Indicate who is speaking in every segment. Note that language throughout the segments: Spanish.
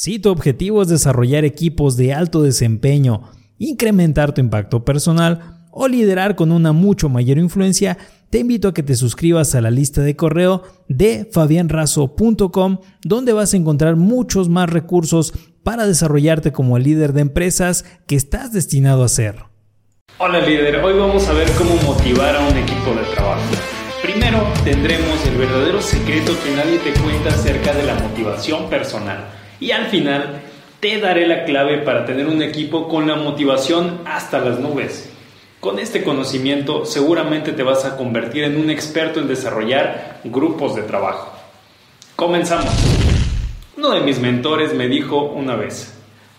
Speaker 1: Si tu objetivo es desarrollar equipos de alto desempeño, incrementar tu impacto personal o liderar con una mucho mayor influencia, te invito a que te suscribas a la lista de correo de fabianrazo.com donde vas a encontrar muchos más recursos para desarrollarte como el líder de empresas que estás destinado a ser.
Speaker 2: Hola líder, hoy vamos a ver cómo motivar a un equipo de trabajo. Primero tendremos el verdadero secreto que nadie te cuenta acerca de la motivación personal. Y al final te daré la clave para tener un equipo con la motivación hasta las nubes. Con este conocimiento seguramente te vas a convertir en un experto en desarrollar grupos de trabajo. Comenzamos. Uno de mis mentores me dijo una vez,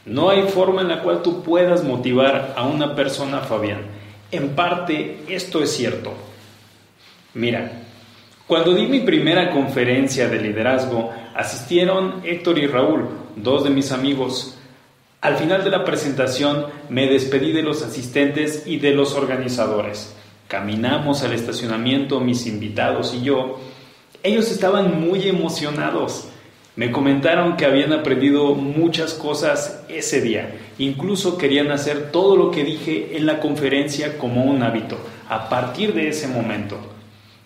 Speaker 2: no hay forma en la cual tú puedas motivar a una persona, Fabián. En parte, esto es cierto. Mira, cuando di mi primera conferencia de liderazgo, asistieron Héctor y Raúl, dos de mis amigos. Al final de la presentación me despedí de los asistentes y de los organizadores. Caminamos al estacionamiento mis invitados y yo. Ellos estaban muy emocionados. Me comentaron que habían aprendido muchas cosas ese día. Incluso querían hacer todo lo que dije en la conferencia como un hábito, a partir de ese momento.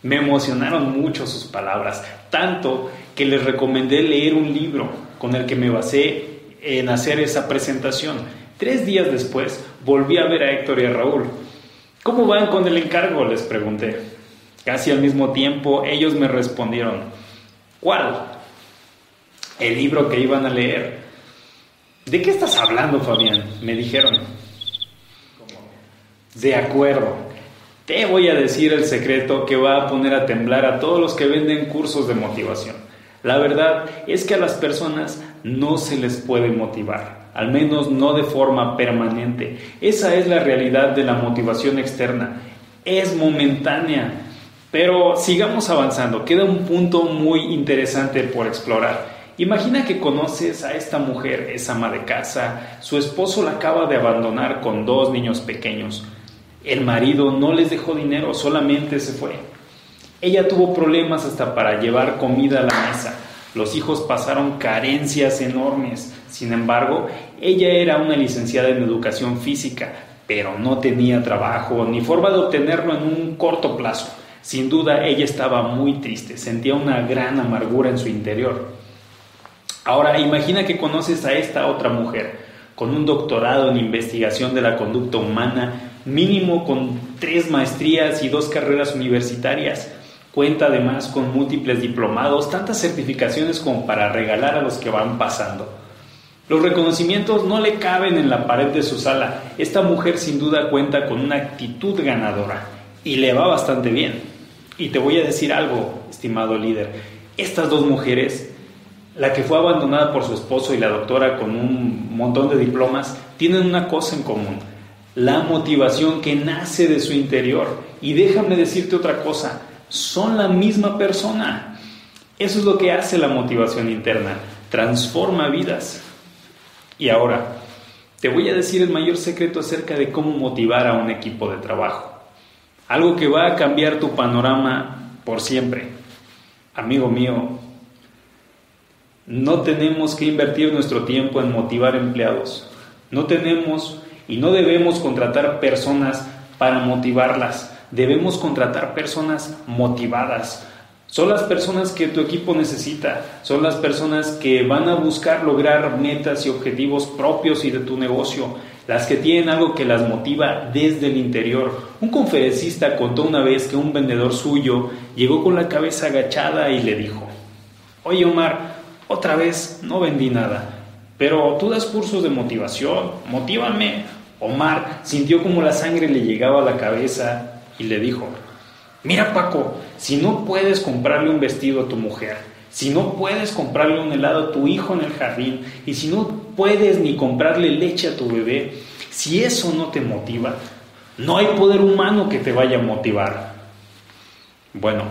Speaker 2: Me emocionaron mucho sus palabras, tanto que les recomendé leer un libro con el que me basé en hacer esa presentación. Tres días después volví a ver a Héctor y a Raúl. ¿Cómo van con el encargo? les pregunté. Casi al mismo tiempo ellos me respondieron. ¿Cuál? El libro que iban a leer. ¿De qué estás hablando, Fabián? me dijeron. De acuerdo. Te voy a decir el secreto que va a poner a temblar a todos los que venden cursos de motivación. La verdad es que a las personas no se les puede motivar, al menos no de forma permanente. Esa es la realidad de la motivación externa. Es momentánea. Pero sigamos avanzando. Queda un punto muy interesante por explorar. Imagina que conoces a esta mujer, es ama de casa, su esposo la acaba de abandonar con dos niños pequeños. El marido no les dejó dinero, solamente se fue. Ella tuvo problemas hasta para llevar comida a la mesa. Los hijos pasaron carencias enormes. Sin embargo, ella era una licenciada en educación física, pero no tenía trabajo ni forma de obtenerlo en un corto plazo. Sin duda, ella estaba muy triste, sentía una gran amargura en su interior. Ahora, imagina que conoces a esta otra mujer, con un doctorado en investigación de la conducta humana, mínimo con tres maestrías y dos carreras universitarias. Cuenta además con múltiples diplomados, tantas certificaciones como para regalar a los que van pasando. Los reconocimientos no le caben en la pared de su sala. Esta mujer sin duda cuenta con una actitud ganadora y le va bastante bien. Y te voy a decir algo, estimado líder. Estas dos mujeres, la que fue abandonada por su esposo y la doctora con un montón de diplomas, tienen una cosa en común la motivación que nace de su interior. Y déjame decirte otra cosa, son la misma persona. Eso es lo que hace la motivación interna, transforma vidas. Y ahora, te voy a decir el mayor secreto acerca de cómo motivar a un equipo de trabajo. Algo que va a cambiar tu panorama por siempre. Amigo mío, no tenemos que invertir nuestro tiempo en motivar empleados. No tenemos y no debemos contratar personas para motivarlas, debemos contratar personas motivadas. Son las personas que tu equipo necesita, son las personas que van a buscar lograr metas y objetivos propios y de tu negocio, las que tienen algo que las motiva desde el interior. Un conferencista contó una vez que un vendedor suyo llegó con la cabeza agachada y le dijo, oye Omar, otra vez no vendí nada, pero tú das cursos de motivación, motívame. Omar sintió como la sangre le llegaba a la cabeza y le dijo, mira Paco, si no puedes comprarle un vestido a tu mujer, si no puedes comprarle un helado a tu hijo en el jardín y si no puedes ni comprarle leche a tu bebé, si eso no te motiva, no hay poder humano que te vaya a motivar. Bueno,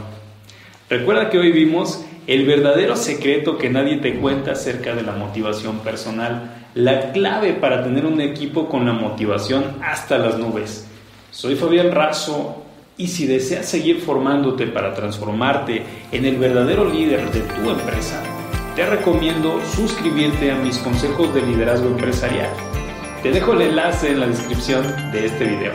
Speaker 2: recuerda que hoy vimos el verdadero secreto que nadie te cuenta acerca de la motivación personal, la clave para tener un equipo con la motivación hasta las nubes. Soy Fabián Razo y si deseas seguir formándote para transformarte en el verdadero líder de tu empresa, te recomiendo suscribirte a mis consejos de liderazgo empresarial. Te dejo el enlace en la descripción de este video.